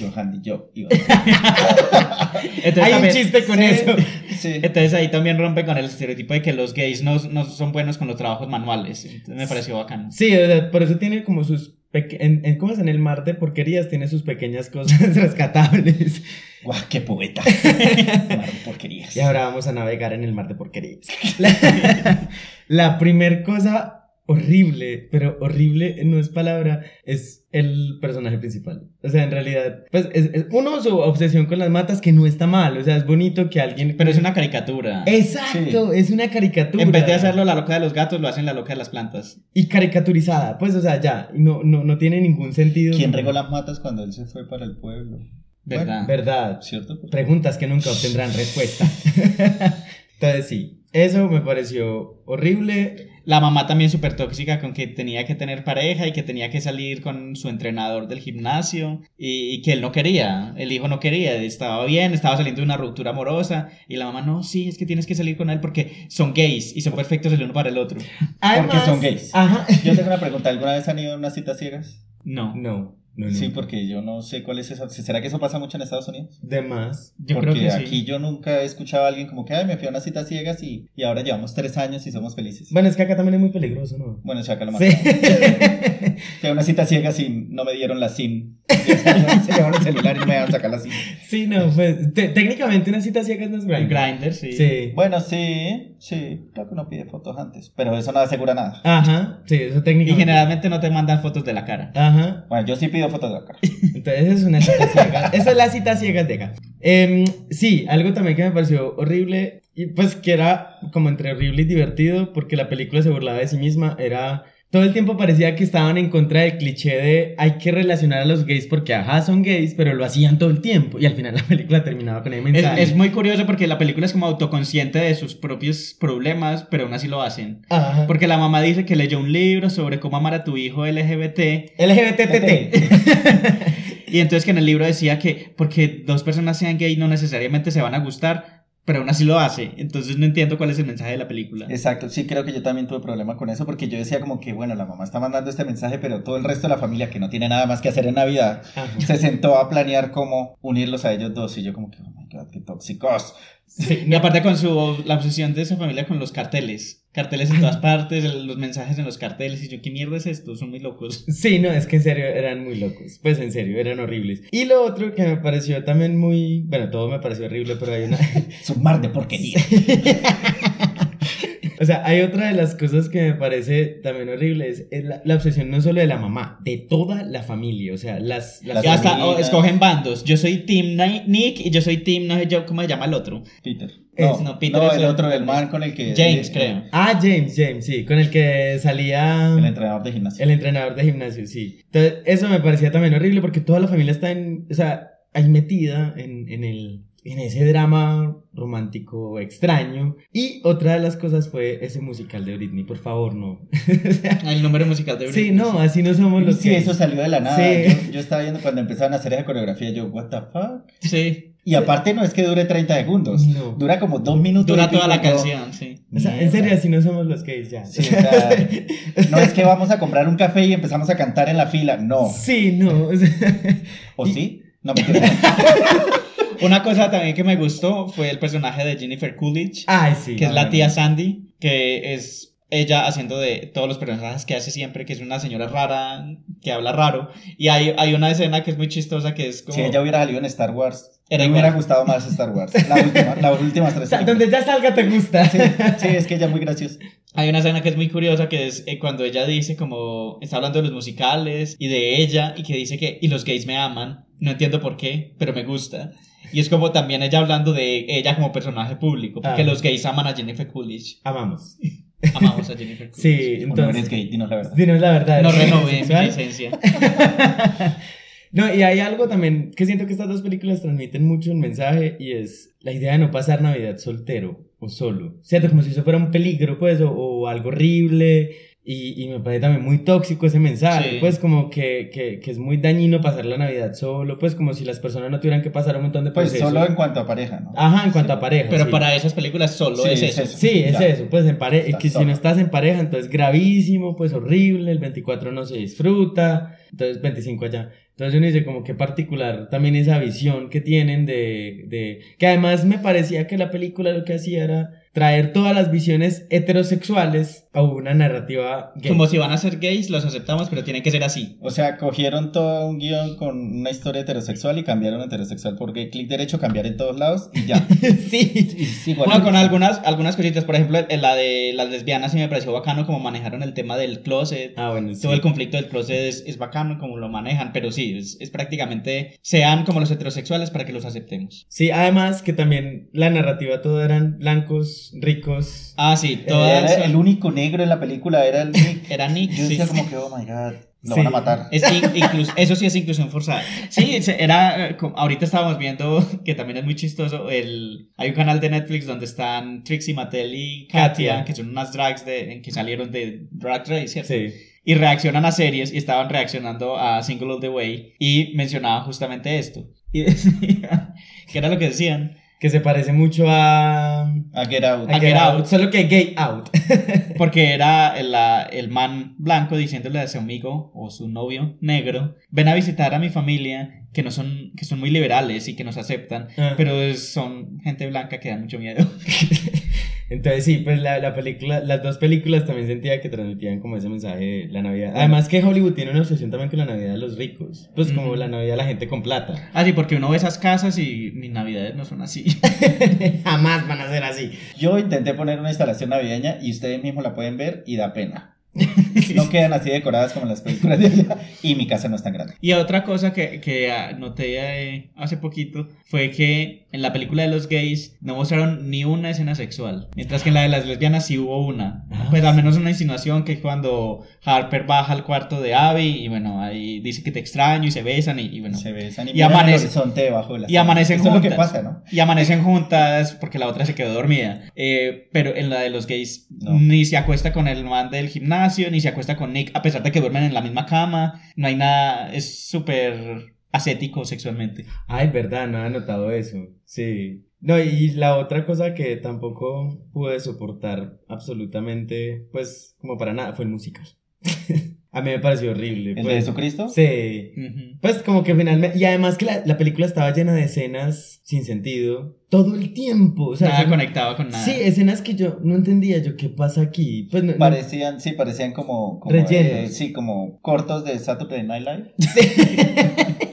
Yo, Handy, yo. Iba. Entonces, Hay un chiste con Sí. eso. Sí. Entonces ahí también rompe con el estereotipo de que los gays no, no son buenos con los trabajos manuales. Entonces me pareció bacano. Sí, o sea, por eso tiene como sus... En, en- ¿Cómo es? En el mar de porquerías tiene sus pequeñas cosas rescatables. Guau, qué poeta. Mar de porquerías. Y ahora vamos a navegar en el mar de porquerías. La, la primer cosa horrible, pero horrible no es palabra, es el personaje principal. O sea, en realidad, pues, es, es- uno, su obsesión con las matas, que no está mal. O sea, es bonito que alguien... Pero es una caricatura. Exacto, es una caricatura. En vez de hacerlo la loca de los gatos, lo hacen la loca de las plantas. Y caricaturizada, pues, o sea, ya, no, no, no tiene ningún sentido. ¿Quién regó las matas cuando él se fue para el pueblo? ¿Verdad? Verdad. ¿Cierto? Preguntas que nunca obtendrán respuesta. Entonces sí, eso me pareció horrible. La mamá también súper tóxica con que tenía que tener pareja y que tenía que salir con su entrenador del gimnasio y, y que él no quería, el hijo no quería, estaba bien, estaba saliendo de una ruptura amorosa y la mamá, no, sí, es que tienes que salir con él porque son gays y son perfectos el uno para el otro. Porque son gays. Ajá. Yo tengo una pregunta, ¿alguna vez han ido a unas citas ciegas? No. No, no, no. Sí, porque yo no sé cuál es esa. ¿Será que eso pasa mucho en Estados Unidos? De más. Yo porque creo que sí. aquí yo nunca he escuchado a alguien como que, ay, me fui a unas citas ciegas y, y ahora llevamos tres años y somos felices. Bueno, es que acá también es muy peligroso, ¿no? Bueno, si acá lo Sí. mataron. Fui a una cita ciega y no me dieron la SIM. Se llevaron el celular y no me dejaron sacar la SIM. sí, no, pues te- técnicamente una cita ciega no es grande. Grindr, sí. Sí. Bueno, sí, sí, creo que uno pide fotos antes, pero eso no asegura nada. Ajá, sí, eso Y técnicamente. generalmente no te mandan fotos de la cara. Ajá. Bueno, yo sí pido fotos de la cara. Entonces, es una cita ciega. Esa es la cita ciega de acá. Em, sí, algo también que me pareció horrible, y pues que era como entre horrible y divertido, porque la película se burlaba de sí misma, era... Todo el tiempo parecía que estaban en contra del cliché de hay que relacionar a los gays porque ajá son gays, pero lo hacían todo el tiempo. Y al final la película terminaba con el mensaje. es muy curioso porque la película es como autoconsciente de sus propios problemas, pero aún así lo hacen. Ajá. Porque la mamá dice que leyó un libro sobre cómo amar a tu hijo LGBT LGBTT. y entonces que en el libro decía que porque dos personas sean gay no necesariamente se van a gustar, pero aún así lo hace. Entonces no entiendo cuál es el mensaje de la película. Exacto, sí creo que yo también tuve problema con eso porque yo decía como que, bueno, la mamá está mandando este mensaje, pero todo el resto de la familia que no tiene nada más que hacer en Navidad Ajá. se sentó a planear cómo unirlos a ellos dos y yo como que, oh my god, qué tóxicos. Sí, Y aparte con su la obsesión de esa familia con los carteles. Carteles en todas partes, los mensajes en los carteles. Y yo, ¿qué mierda es esto? Son muy locos. Sí, no, es que en serio eran muy locos. Pues en serio, eran horribles. Y lo otro que me pareció también muy. Bueno, todo me pareció horrible, pero hay una. Es un mar de porquería. o sea, hay otra de las cosas que me parece también horrible: es, es la, la obsesión no solo de la mamá, de toda la familia. O sea, las. las Ya hasta oh, escogen bandos. Yo soy Team Ni- Nick y yo soy Team, no sé yo, ¿cómo se llama el otro? Peter. No, no, Peter no, el otro, el man con el que... James, creo. Ah, James, James, sí, con el que salía. El entrenador de gimnasio. El entrenador de gimnasio, sí. Entonces, eso me parecía también horrible porque toda la familia está en, o sea, ahí metida en, en el, en ese drama romántico extraño. Y otra de las cosas fue ese musical de Britney, por favor, no. El número musical de Britney. sí, no, así no somos los Sí, que... eso salió de la nada. Sí. Yo, yo estaba viendo cuando empezaron a hacer esa coreografía, yo, what the fuck. Sí. Y aparte no es que dure 30 segundos, No. dura como dos minutos. Dura toda la canción, sí. O sea, en serio, así no somos los gays ya. Sí, o sea, no es que vamos a comprar un café y empezamos a cantar en la fila, no. Sí, no. o sea, ¿O Y- sí? No me Una cosa también que me gustó fue el personaje de Jennifer Coolidge, Ay, sí. que es la tía Sandy, que es ella haciendo de todos los personajes que hace siempre, que es una señora rara, que habla raro. Y hay, hay una escena que es muy chistosa, que es como... Si ella hubiera salido en Star Wars, Era me hubiera gustado más Star Wars. La última, las últimas O tres. sea, donde ya salga te gusta. Sí, es que ella es muy graciosa. Hay una escena que es muy curiosa que es eh, cuando ella dice como está hablando de los musicales y de ella y que dice que y los gays me aman, no entiendo por qué, pero me gusta. Y es como también ella hablando de ella como personaje público, porque Ah. los gays aman a Jennifer Coolidge. Amamos. Amamos a Jennifer Coolidge. Sí, O no entonces... eres gay, dinos la verdad. Dinos la verdad. No ¿eres renové mi licencia. No, y hay algo también que siento que estas dos películas transmiten mucho un mensaje y es la idea de no pasar Navidad soltero o solo. ¿Cierto? Como si eso fuera un peligro, pues, o, o algo horrible. Y, y me parece también muy tóxico ese mensaje, Sí. pues como que, que, que es muy dañino pasar la Navidad solo, pues como si las personas no tuvieran que pasar un montón de Pues procesos. solo en cuanto a pareja, ¿no? Ajá, en cuanto a pareja. Pero sí. para esas películas solo Sí, es es eso. eso. Sí, es Ya. eso, pues en pareja, que si no estás en pareja, entonces gravísimo, pues horrible, el 24 no se disfruta, entonces 25 allá. Entonces uno dice como que particular también esa visión que tienen de, de... Que además me parecía que la película lo que hacía era traer todas las visiones heterosexuales a una narrativa gay. Como si van a ser gays, los aceptamos, pero tienen que ser así. O sea, cogieron todo un guion con una historia heterosexual y cambiaron heterosexual porque clic derecho, cambiar en todos lados y ya. sí. Igual. Bueno, con algunas, algunas cositas, por ejemplo, en la de las lesbianas sí me pareció bacano como manejaron el tema del closet. Ah, bueno, sí. Todo el conflicto del closet es, es bacano como lo manejan, pero sí, es, es prácticamente sean como los heterosexuales para que los aceptemos. Sí, además que también la narrativa todo eran blancos ricos. Ah, sí, Era todas el único negro en la película, era el Nick. Era Nick, Yo sí. decía como que, oh my god, lo Sí. van a matar. Es in- inclus- eso sí es inclusión forzada. Sí, era. eh, Ahorita estábamos viendo que también es muy chistoso. El, hay un canal de Netflix donde están Trixie Mattel y Katia, Katia. que son unas drags de, que salieron de Drag Race, ¿cierto? Sí. Y reaccionan a series y estaban reaccionando a Single of the Way y mencionaban justamente esto. Y decían, que era lo que decían, Que se parece mucho a. A Get Out. a A Get Get Out, Out. Solo que Gay Out. porque era el, la- el man blanco diciéndole a su amigo o su novio negro, ven a visitar a mi familia que no son, que son muy liberales y que nos aceptan, Ah. pero son gente blanca que da mucho miedo. Entonces sí, pues la, la película, las dos películas también sentía que transmitían como ese mensaje de la Navidad. Además que Hollywood tiene una obsesión también con la Navidad de los ricos. Pues como la Navidad de la gente con plata. Ah, sí, porque uno ve esas casas y mis navidades no son así. Jamás van a ser así. Yo intenté poner una instalación navideña y ustedes mismos la pueden ver y da pena. No quedan así decoradas como las películas de allá y mi casa no es tan grande. Y otra cosa que, que noté eh, hace poquito fue que en la película de los gays no mostraron ni una escena sexual, mientras que en la de las lesbianas sí hubo una. Ah, Pues al menos una insinuación que es cuando Harper baja al cuarto de Abby y bueno, ahí dice que te extraño y se besan y, y bueno. Se besan y, Y miran el amanece- horizonte debajo de la y amanecen Eso es lo que juntas. pasa, ¿no? Y amanecen juntas porque la otra se quedó dormida. Eh, pero en la de los gays No. ni se acuesta con el man del gimnasio, ni se acuesta con Nick, a pesar de que duermen en la misma cama. No hay nada, es súper ascético sexualmente. Ay, verdad, no había notado eso. Sí. No, y la otra cosa que tampoco pude soportar absolutamente, pues, como para nada, fue el musical. A mí me pareció horrible. ¿El de pues. Jesucristo? Sí. Pues como que finalmente, y además que la, la película estaba llena de escenas sin sentido todo el tiempo. O sea, nada son- conectado con nada. Sí, escenas que yo no entendía yo qué pasa aquí. Pues no, no- Parecían, sí, parecían como, como Rellenos. eh, sí, como cortos de Saturday Night Live.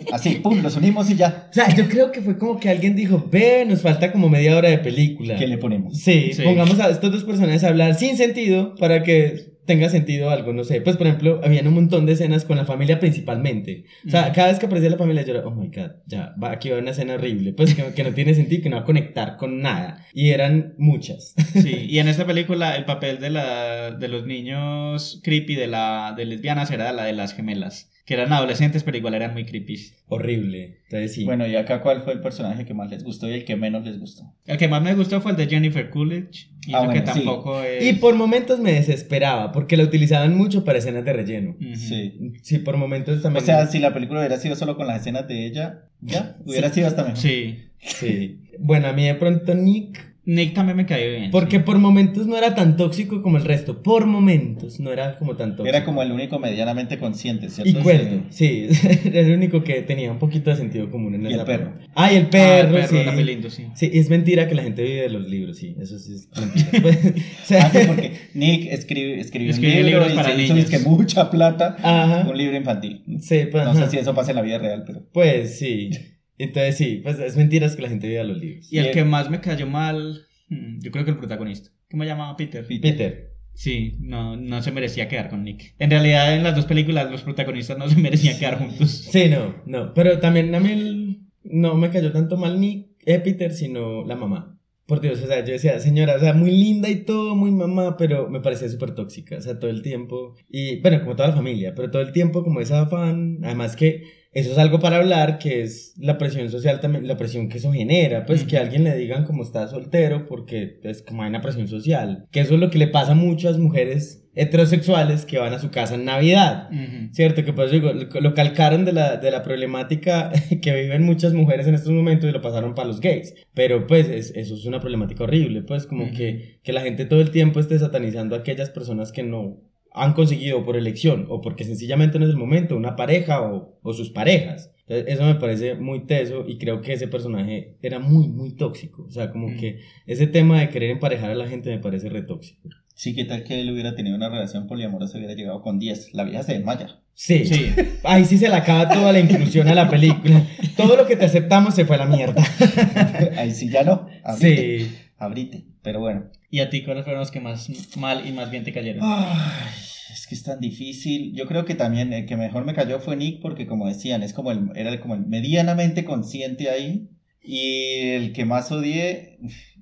Así, pum, los unimos y ya. O sea, yo creo que fue como que alguien dijo, ve, nos falta como media hora de película. ¿Qué le ponemos? Sí, Sí. pongamos a estos dos personajes a hablar sin sentido para que tenga sentido algo, no sé. Pues, por ejemplo, habían un montón de escenas con la familia principalmente. O sea, cada vez que aparecía la familia yo era, oh my god, ya, va, aquí va una escena horrible. Pues que, que no tiene sentido, que no va a conectar con nada. Y eran muchas. Sí, y en esta película el papel de, la, de los niños creepy de, la, de lesbianas era la de las gemelas, que eran adolescentes pero igual eran muy creepy. Horrible. Entonces sí. Bueno, y acá, ¿cuál fue el personaje que más les gustó y el que menos les gustó? El que más me gustó fue el de Jennifer Coolidge, y Ah, bueno, que sí. tampoco es... Y por momentos me desesperaba, porque la utilizaban mucho para escenas de relleno. Sí. Sí, por momentos O también. sea, si la película hubiera sido solo con las escenas de ella, ya, hubiera sido hasta mejor. Sí. Sí. Bueno, a mí de pronto Nick Nick también me cayó bien. Porque sí. por momentos no era tan tóxico como el resto. Por momentos no era como tan tóxico. Era como el único medianamente consciente, ¿cierto? Y cuerdo, sí. Era el único que tenía un poquito de sentido común en Y esa el perro. Ah, y el Ah, perro, el perro sí. era muy lindo, sí. Sí, es mentira que la gente vive de los libros, sí. Eso sí es mentira. Pues, o sea, Ah, sí, porque Nick escribe, escribió Escribe un libro libros y para se hizo niños. dizque mucha plata. Ajá. Un libro infantil. Sí, pues, No ajá. sé si eso pasa en la vida real, pero... Pues sí. Entonces sí, pues es mentira que la gente vive de los libros. Y el Y el- que más me cayó mal, mm, yo creo que el protagonista. ¿Cómo se llamaba Peter? Peter. Sí, no, no se merecía quedar con Nick. En realidad, en las dos películas, los protagonistas no se merecían quedar juntos. Sí, no, no. Pero también a mí el- no me cayó tanto mal ni eh, Peter, sino la mamá. Por Dios, o sea, yo decía, señora, o sea, muy linda y todo, muy mamá, pero me parecía súper tóxica, o sea, todo el tiempo. Y bueno, como toda la familia, pero todo el tiempo como esa afán. Además que eso es algo para hablar, que es la presión social también, la presión que eso genera, pues que a alguien le digan como está soltero, porque es como hay una presión social. Que eso es lo que le pasa a muchas mujeres heterosexuales que van a su casa en Navidad. Cierto, que pues digo, lo, calcaron de la, de la problemática que viven muchas mujeres en estos momentos y lo pasaron para los gays. Pero pues es- eso es una problemática horrible, pues como que, que la gente todo el tiempo esté satanizando a aquellas personas que no han conseguido por elección o porque sencillamente no es el momento, una pareja o, o sus parejas. Entonces, eso me parece muy teso y creo que ese personaje era muy, muy tóxico. O sea, como Mm. que ese tema de querer emparejar a la gente me parece re tóxico. Sí, ¿qué tal que él hubiera tenido una relación poliamorosa y hubiera llegado con 10? La vieja se desmaya. Sí. Sí. Ahí sí se le acaba toda la inclusión a la película. Todo lo que te aceptamos se fue a la mierda. Ahí sí ya no. Abrite. Sí. Abrite. Pero bueno. ¿Y a ti cuáles fueron los que más mal y más bien te cayeron? Ay, es que es tan difícil. Yo creo que también el que mejor me cayó fue Nick porque como decían, es como el, era como el medianamente consciente ahí. Y el que más odié,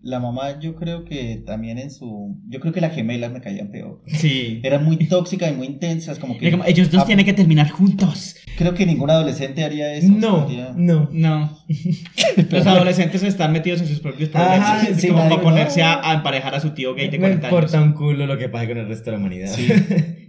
La mamá, yo creo que también en su. Yo creo que las gemelas me caían peor. Sí. Eran muy tóxicas y muy intensas, como que. Como, Ellos dos Ah, tienen que terminar juntos. Creo que ningún adolescente haría eso. No, Sería- no. No. Los adolescentes están metidos en sus propios problemas. Ajá, Es sí, como para ponerse a, a emparejar a su tío gay de Me 40 años. importa un culo lo que pase con el resto de la humanidad. Sí,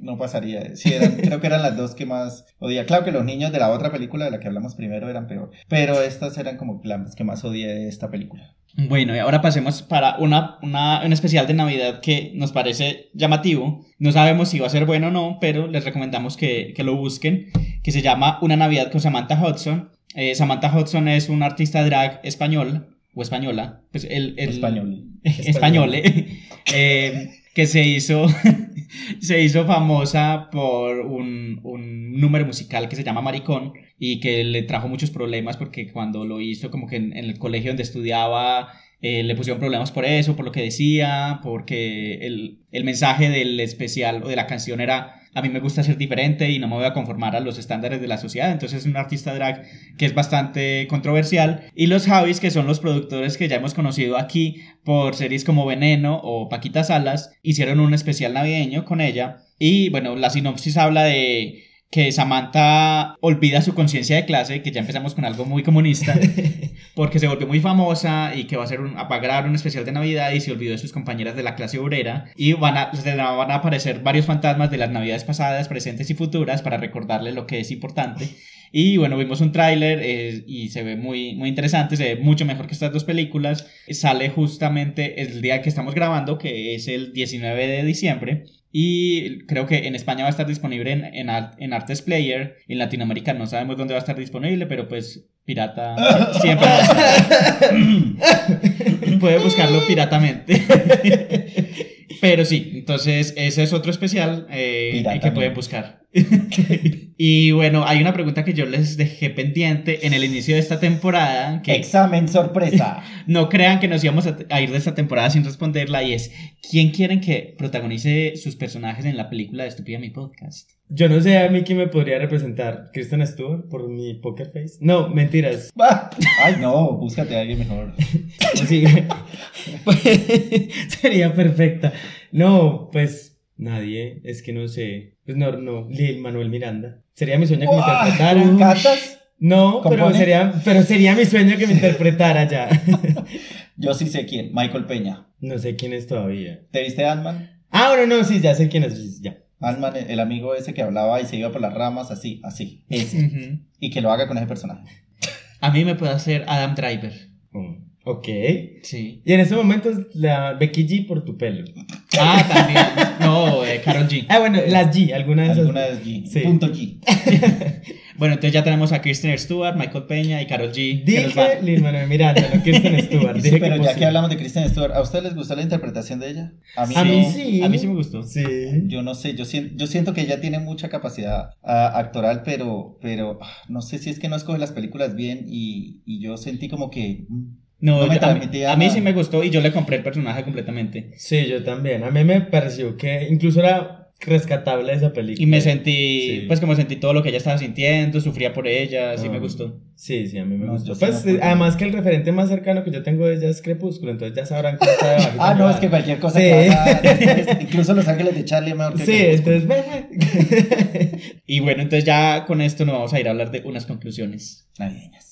no pasaría. Sí, eran- creo que eran las dos que más odiaba. Claro que los niños de la otra película de la que hablamos primero eran peor. Pero estas eran como las que más odié de esta película. Bueno, y ahora pasemos para una, una, un especial de Navidad que nos parece llamativo. No sabemos si va a ser bueno o no, pero les recomendamos que, que lo busquen, que se llama Una Navidad con Samantha Hudson. Eh, Samantha Hudson es una artista drag español, o española, pues el, el- Español. español, eh, eh, que se hizo, se hizo famosa por un, un número musical que se llama Maricón y que le trajo muchos problemas porque cuando lo hizo como que en, en el colegio donde estudiaba eh, le pusieron problemas por eso, por lo que decía, porque el, el mensaje del especial o de la canción era a mí me gusta ser diferente y no me voy a conformar a los estándares de la sociedad. Entonces es un artista drag que es bastante controversial. Y los Javis, que son los productores que ya hemos conocido aquí por series como Veneno o Paquita Salas, hicieron un especial navideño con ella. Y bueno, la sinopsis habla de que Samantha olvida su conciencia de clase, que ya empezamos con algo muy comunista, porque se volvió muy famosa y que va a ser un, a un especial de Navidad y se olvidó de sus compañeras de la clase obrera y van a, van a aparecer varios fantasmas de las Navidades pasadas, presentes y futuras para recordarle lo que es importante. Y bueno, vimos un tráiler eh, y se ve muy, muy interesante, se ve mucho mejor que estas dos películas. Sale justamente el día que estamos grabando, que es el 19 de diciembre. Y creo que en España va a estar disponible en, en, en Artes Player. En Latinoamérica no sabemos dónde va a estar disponible, pero pues pirata siempre. va a estar. Puede buscarlo piratamente. Pero sí, entonces ese es otro especial eh, que pueden buscar. y bueno, hay una pregunta que yo les dejé pendiente en el inicio de esta temporada. Que Examen sorpresa. no crean que nos íbamos a, a ir de esta temporada sin responderla y es ¿quién quieren que protagonice sus personajes en la película de Estúpida Mi Podcast? Yo no sé a mí quién me podría representar. ¿Kristen Stewart por mi poker face? No, mentiras. Bah. Ay, no, búscate a alguien mejor. Sí. Sería perfecta. No, pues nadie. Es que no sé. Pues no, no. Lil Manuel Miranda. Sería mi sueño que me Uah, interpretara. ¿Cantas? No, pero sería, pero sería mi sueño que me interpretara ya. Yo sí sé quién. Michael Peña. No sé quién es todavía. ¿Te viste Ant-Man? Ah, bueno, no, sí, ya sé quién es. Ya. Ant-Man, el amigo ese que hablaba y se iba por las ramas, así, así. Ese. Y que lo haga con ese personaje. A mí me puede hacer Adam Driver. Mm, Ok. Sí. Y en estos momentos la Becky G por tu pelo. Ah, también. No, eh, Karol G. Ah, bueno, las G, alguna de esas. Alguna vez G. Sí. Punto G. Bueno, entonces ya tenemos a Kristen Stewart, Michael Peña y Karol G. Dije Lin Manuel Miranda, no Kristen Stewart. Sí, Dije pero ya que hablamos de Kristen Stewart, ¿a ustedes les gustó la interpretación de ella? A mí, A no. mí sí. A mí sí me gustó. Sí. Yo no sé, yo siento, yo siento que ella tiene mucha capacidad actoral, pero, pero ah, no sé si es que no escoge las películas bien y, y yo sentí como que... mm, No, yo- a, a mí sí me gustó y yo le compré el personaje completamente. Sí, yo también. A mí me pareció que incluso era rescatable esa película. Y me sentí, Sí. pues como sentí todo lo que ella estaba sintiendo, sufría por ella, sí Ah. me gustó. Sí, sí, a mí me No, gustó. sí Pues además que el referente más cercano que yo tengo de ella es Crepúsculo, entonces ya sabrán que está debajo. Ah, no, es que cualquier cosa Sí. que haga incluso Los Ángeles de Charlie es mejor que Sí, entonces. Y bueno, entonces ya con esto nos vamos a ir a hablar de unas conclusiones. Navideñas.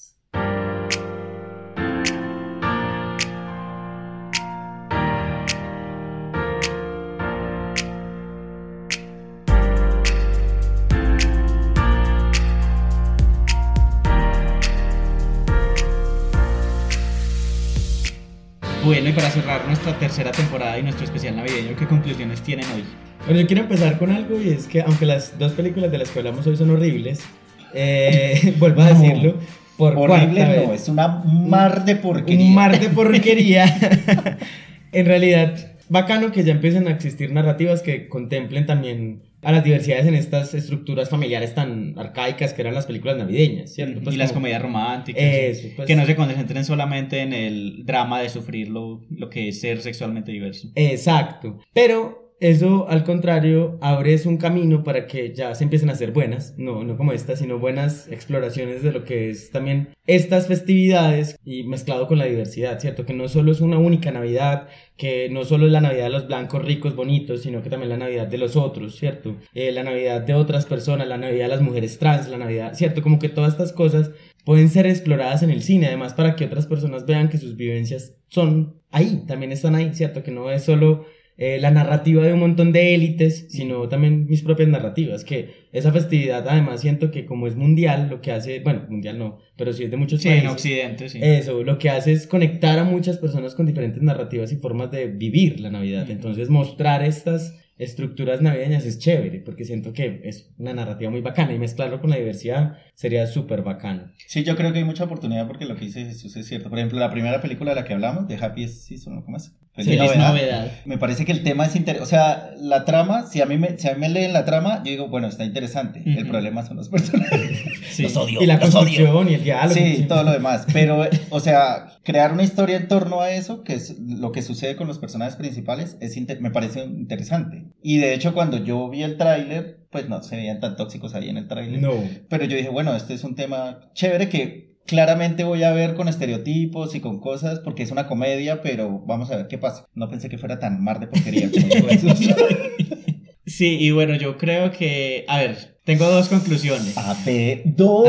Bueno, y para cerrar nuestra tercera temporada y nuestro especial navideño, ¿qué conclusiones tienen hoy? Bueno, yo quiero empezar con algo y es que aunque las dos películas de las que hablamos hoy son horribles, eh, vuelvo a decirlo por Horrible no, es una mar de porquería. un mar de porquería. en realidad, bacano que ya empiecen a existir narrativas que contemplen también a las diversidades en estas estructuras familiares tan arcaicas que eran las películas navideñas, ¿cierto? Pues y las comedias románticas. Eso, pues. Que no se concentren solamente en el drama de sufrir lo, lo que es ser sexualmente diverso. Exacto. Pero eso al contrario abre un camino para que ya se empiecen a hacer buenas, no, no como esta, sino buenas exploraciones de lo que es también estas festividades y mezclado con la diversidad, ¿cierto? Que no solo es una única Navidad, que no solo es la Navidad de los blancos ricos bonitos, sino que también la Navidad de los otros, ¿cierto? Eh, la Navidad de otras personas, la Navidad de las mujeres trans, la Navidad, ¿cierto? Como que todas estas cosas pueden ser exploradas en el cine, además para que otras personas vean que sus vivencias son ahí, también están ahí, ¿cierto? Que no es solo eh, la narrativa de un montón de élites, sino también mis propias narrativas, que esa festividad además siento que como es mundial, lo que hace, bueno, mundial no, pero sí es de muchos Sí, países. en Occidente, sí. Eso, lo que hace es conectar a muchas personas con diferentes narrativas y formas de vivir la Navidad. Entonces, mostrar estas estructuras navideñas es chévere, porque siento que es una narrativa muy bacana y mezclarlo con la diversidad sería súper bacano. Sí, yo creo que hay mucha oportunidad porque lo que dice Jesús es cierto. Por ejemplo, la primera película de la que hablamos, de Happy Season, ¿cómo es? Feliz novedad. Me parece que el tema es interesante. O sea, la trama, si a, mí me, si a mí me leen la trama, yo digo, bueno, está interesante. El problema son los personajes. Sí. Los odio. y la los odio. construcción y el diálogo. Sí, todo lo demás. Pero, o sea, crear una historia en torno a eso, que es lo que sucede con los personajes principales, es me parece interesante. Y de hecho, cuando yo vi el tráiler, pues no se veían tan tóxicos ahí en el tráiler. No. Pero yo dije, bueno, este es un tema chévere que claramente voy a ver con estereotipos y con cosas, porque es una comedia, pero vamos a ver qué pasa. No pensé que fuera tan mar de porquería como. Sí, y bueno, yo creo que, a ver, tengo dos conclusiones. A ver, dos.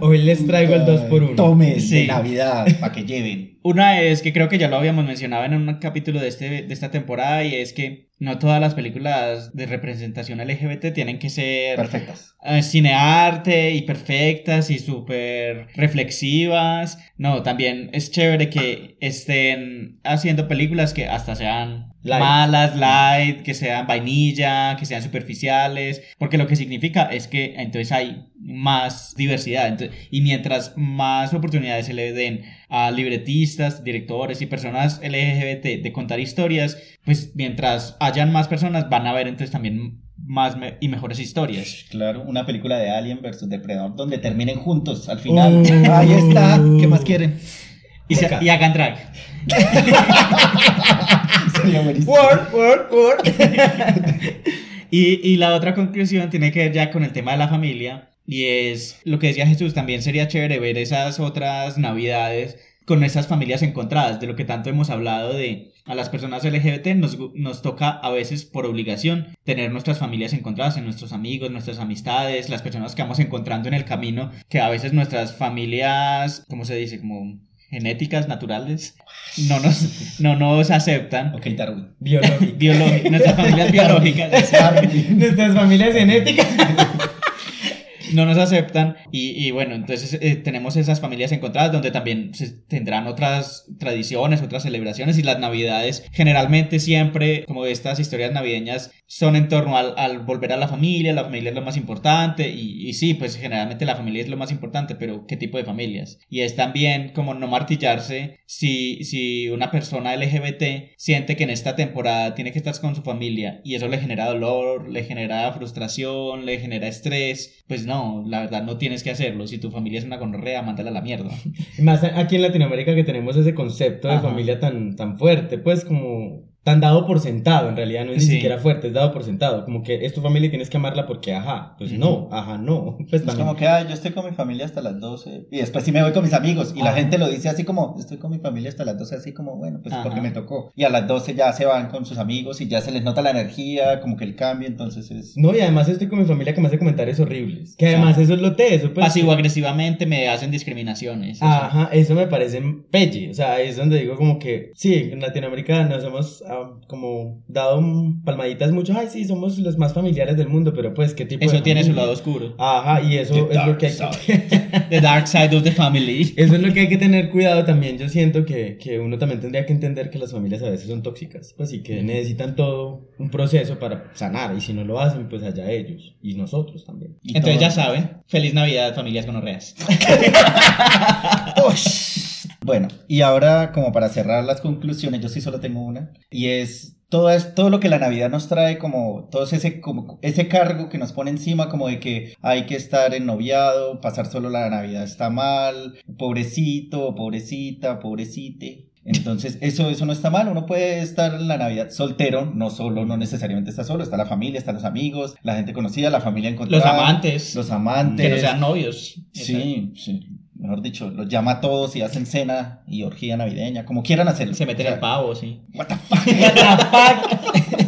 Hoy les traigo el 2 por 1 Tomen Sí. de Navidad para que lleven. Una es que creo que ya lo habíamos mencionado en un capítulo de, este, de esta temporada y es que no todas las películas de representación LGBT tienen que ser Perfectas. eh, cinearte y perfectas y súper reflexivas. No, también es chévere que estén haciendo películas que hasta sean Light. malas, light, que sean vainilla, que sean superficiales, porque lo que significa es que entonces hay más diversidad. Entonces, y mientras más oportunidades se le den a libretistas, directores y personas LGBT de contar historias, pues mientras hayan más personas van a ver entonces también más me- y mejores historias. Claro, una película de Alien versus Depredador donde terminen juntos al final. Oh. Ahí está. ¿Qué más quieren? Y, se- y hagan drag. Sería buenísimo. Word, word, word. Y, y la otra conclusión tiene que ver ya con el tema de la familia. Y es lo que decía Jesús, también sería chévere ver esas otras navidades con esas familias encontradas, de lo que tanto hemos hablado de a las personas LGBT nos, nos toca a veces por obligación tener nuestras familias encontradas en nuestros amigos, nuestras amistades, las personas que vamos encontrando en el camino, que a veces nuestras familias, ¿cómo se dice? Como genéticas, naturales, no nos, no nos aceptan. Ok, Darwin. Biológico. Biológi- nuestras familias biológicas. Nuestras familias genéticas. no nos aceptan y, y bueno, entonces eh, tenemos esas familias encontradas donde también se tendrán otras tradiciones, otras celebraciones y las navidades generalmente siempre como estas historias navideñas son en torno al, al volver a la familia, la familia es lo más importante y, y sí, pues generalmente la familia es lo más importante, pero ¿qué tipo de familias? Y es también como no martillarse si, si una persona LGBT siente que en esta temporada tiene que estar con su familia y eso le genera dolor, le genera frustración, le genera estrés, pues no, la verdad no tienes que hacerlo. Si tu familia es una gonorrea, mándala a la mierda. Más aquí en Latinoamérica que tenemos ese concepto de Ajá. familia tan, tan fuerte, pues como tan dado por sentado, en realidad no es Sí. ni siquiera fuerte, es dado por sentado, como que es tu familia y tienes que amarla porque ajá, pues Ujú. no, ajá, no, pues Es también. como que, ah, yo estoy con mi familia hasta las 12 y después sí me voy con mis amigos. Y la Ajá. gente lo dice así como, estoy con mi familia hasta las 12, así como, bueno, pues Ajá. porque me tocó. Y a las 12 ya se van con sus amigos y ya se les nota la energía, como que el cambio, entonces es... No, y además estoy con mi familia que me hace comentarios horribles. Que además eso es lo teso, pues. Pasivo-agresivamente me hacen discriminaciones. o sea, Ajá, eso me parece pelle. O sea, es donde digo como que, sí, en Latinoamérica nos hemos ah, como dado un- palmaditas mucho. Ay, sí, somos los más familiares del mundo, pero pues, ¿qué tipo de Eso tiene su lado oscuro. Ajá, y eso The es lo dark que hay que... The dark side of the family. Eso es lo que hay que tener cuidado también. Yo siento que, que uno también tendría que entender que las familias a veces son tóxicas, pues y que necesitan todo un proceso para sanar. Y si no lo hacen, pues allá ellos y nosotros también. y Entonces todo- ya saben, feliz Navidad, familias gonorreas. Bueno, y ahora como para cerrar las conclusiones, yo sí solo tengo una, y es todo, es, todo lo que la Navidad nos trae, como todo ese, como, ese cargo que nos pone encima, como de que hay que estar ennoviado, pasar solo la Navidad está mal, pobrecito, pobrecita, pobrecite. Entonces, eso, eso no está mal. Uno puede estar en la Navidad soltero, no solo, no necesariamente está solo. Está la familia, están los amigos, la gente conocida, la familia encontrada. Los amantes. Los amantes. Que no sean novios. Sí, sí. Mejor dicho, los llama a todos y hacen cena y orgía navideña, como quieran hacerlo. Se meten O sea, al pavo, sí. What the fuck?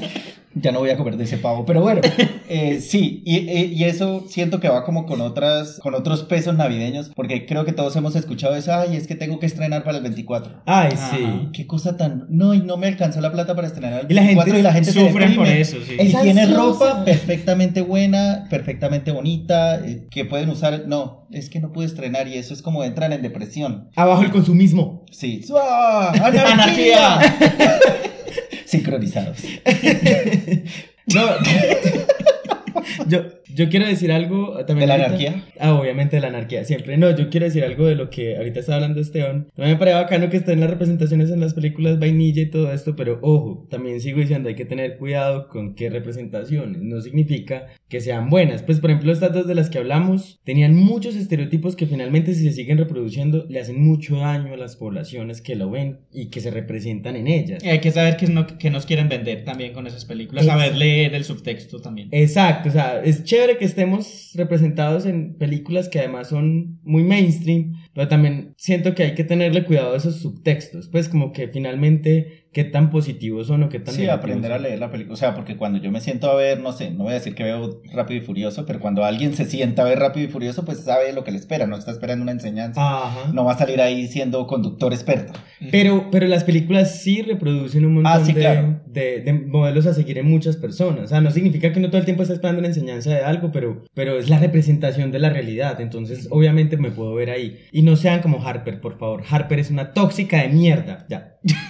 ya no voy a comer de ese pavo, pero bueno, eh, sí, y, y- y eso siento que va como con otras, con otros pesos navideños, porque creo que todos hemos escuchado eso, ay, es que tengo que estrenar para el 24. Ay, Ajá. sí. Qué cosa tan, no, y no me alcanzó la plata para estrenar el Y la gente 24 y la gente se Sufren por eso, sí. Y tiene ropa perfectamente buena, perfectamente bonita, eh, que pueden usar. No, es que no pude estrenar y eso es como entran en depresión. Abajo el consumismo. Sí. ¡Ah! ¡Anarquía! Sincronizados. No. Yo, yo quiero decir algo también. ¿De la ahorita. anarquía? Ah, obviamente de la anarquía, siempre. No, yo quiero decir algo de lo que ahorita estaba hablando Esteban. También me parece bacano que estén las representaciones en las películas vainilla y todo esto, pero ojo, también sigo diciendo, hay que tener cuidado con qué representaciones. No significa que sean buenas. Pues, por ejemplo, estas dos de las que hablamos tenían muchos estereotipos que finalmente, si se siguen reproduciendo, le hacen mucho daño a las poblaciones que lo ven y que se representan en ellas. Y hay que saber qué, es no- qué nos quieren vender también con esas películas. Saber leer el subtexto también. Exacto, o sea, es chévere que estemos representados en películas que además son muy mainstream, pero también siento que hay que tenerle cuidado a esos subtextos, pues como que finalmente qué tan positivos son o qué tan Sí, aprender a son. leer la película. O sea, porque cuando yo me siento a ver, no sé, no voy a decir que veo Rápido y Furioso, pero cuando alguien se sienta a ver Rápido y Furioso, pues sabe lo que le espera, no está esperando una enseñanza. Ajá. No va a salir ahí siendo conductor experto. Pero, pero las películas sí reproducen un montón Ah, sí, de, claro. de- de modelos a seguir en muchas personas. O sea, no significa que no todo el tiempo esté esperando una enseñanza de algo, pero, pero es la representación de la realidad. Entonces, obviamente me puedo ver ahí. Y no sean como Harper, por favor. Harper es una tóxica de mierda. Ya.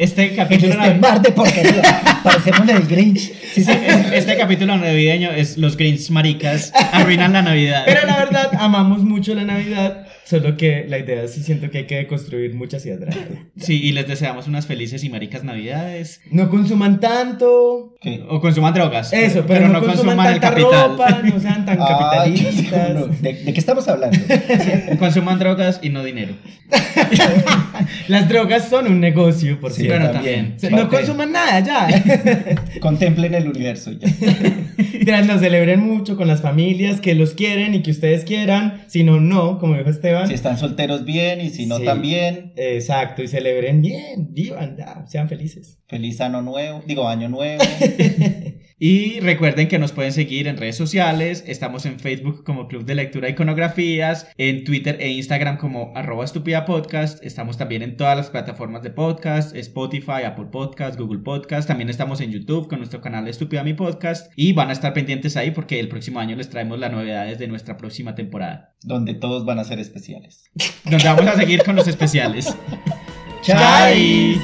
Este capítulo, Este mar de porquería. Parecemos el Grinch. Sí, sí. este capítulo navideño es los Grinch maricas arruinan la Navidad. Pero la verdad, amamos mucho la Navidad. Solo que la idea sí siento que hay que construir muchas hacia atrás. Sí, y les deseamos unas felices y maricas Navidades. No consuman tanto. ¿Qué? O consuman drogas. Eso, pero, no, consuman, el tanta capital. ropa, no sean tan capitalistas. no, ¿De, de qué estamos hablando? Consuman drogas y no dinero. Las drogas son un negocio, por Sí, bueno, también. no consuman nada ya. Contemplen el universo ya. Nos celebren mucho con las familias que los quieren y que ustedes quieran. Si no, no, como dijo Esteban. Si están solteros, bien, y si no, Sí. también. Exacto, y celebren bien, vivan, ya, sean felices. Feliz año nuevo, digo año nuevo. Y recuerden que nos pueden seguir en redes sociales. Estamos en Facebook como Club de Lectura e Iconografías, en Twitter e Instagram como arroba estúpida podcast. Estamos también en todas las plataformas de podcast, Spotify, Apple Podcast, Google Podcast. También estamos en YouTube con nuestro canal de Estúpida Mi Podcast. Y van a estar pendientes ahí porque el próximo año les traemos las novedades de nuestra próxima temporada. donde todos van a ser especiales. Nos vamos a seguir con los especiales. Chai.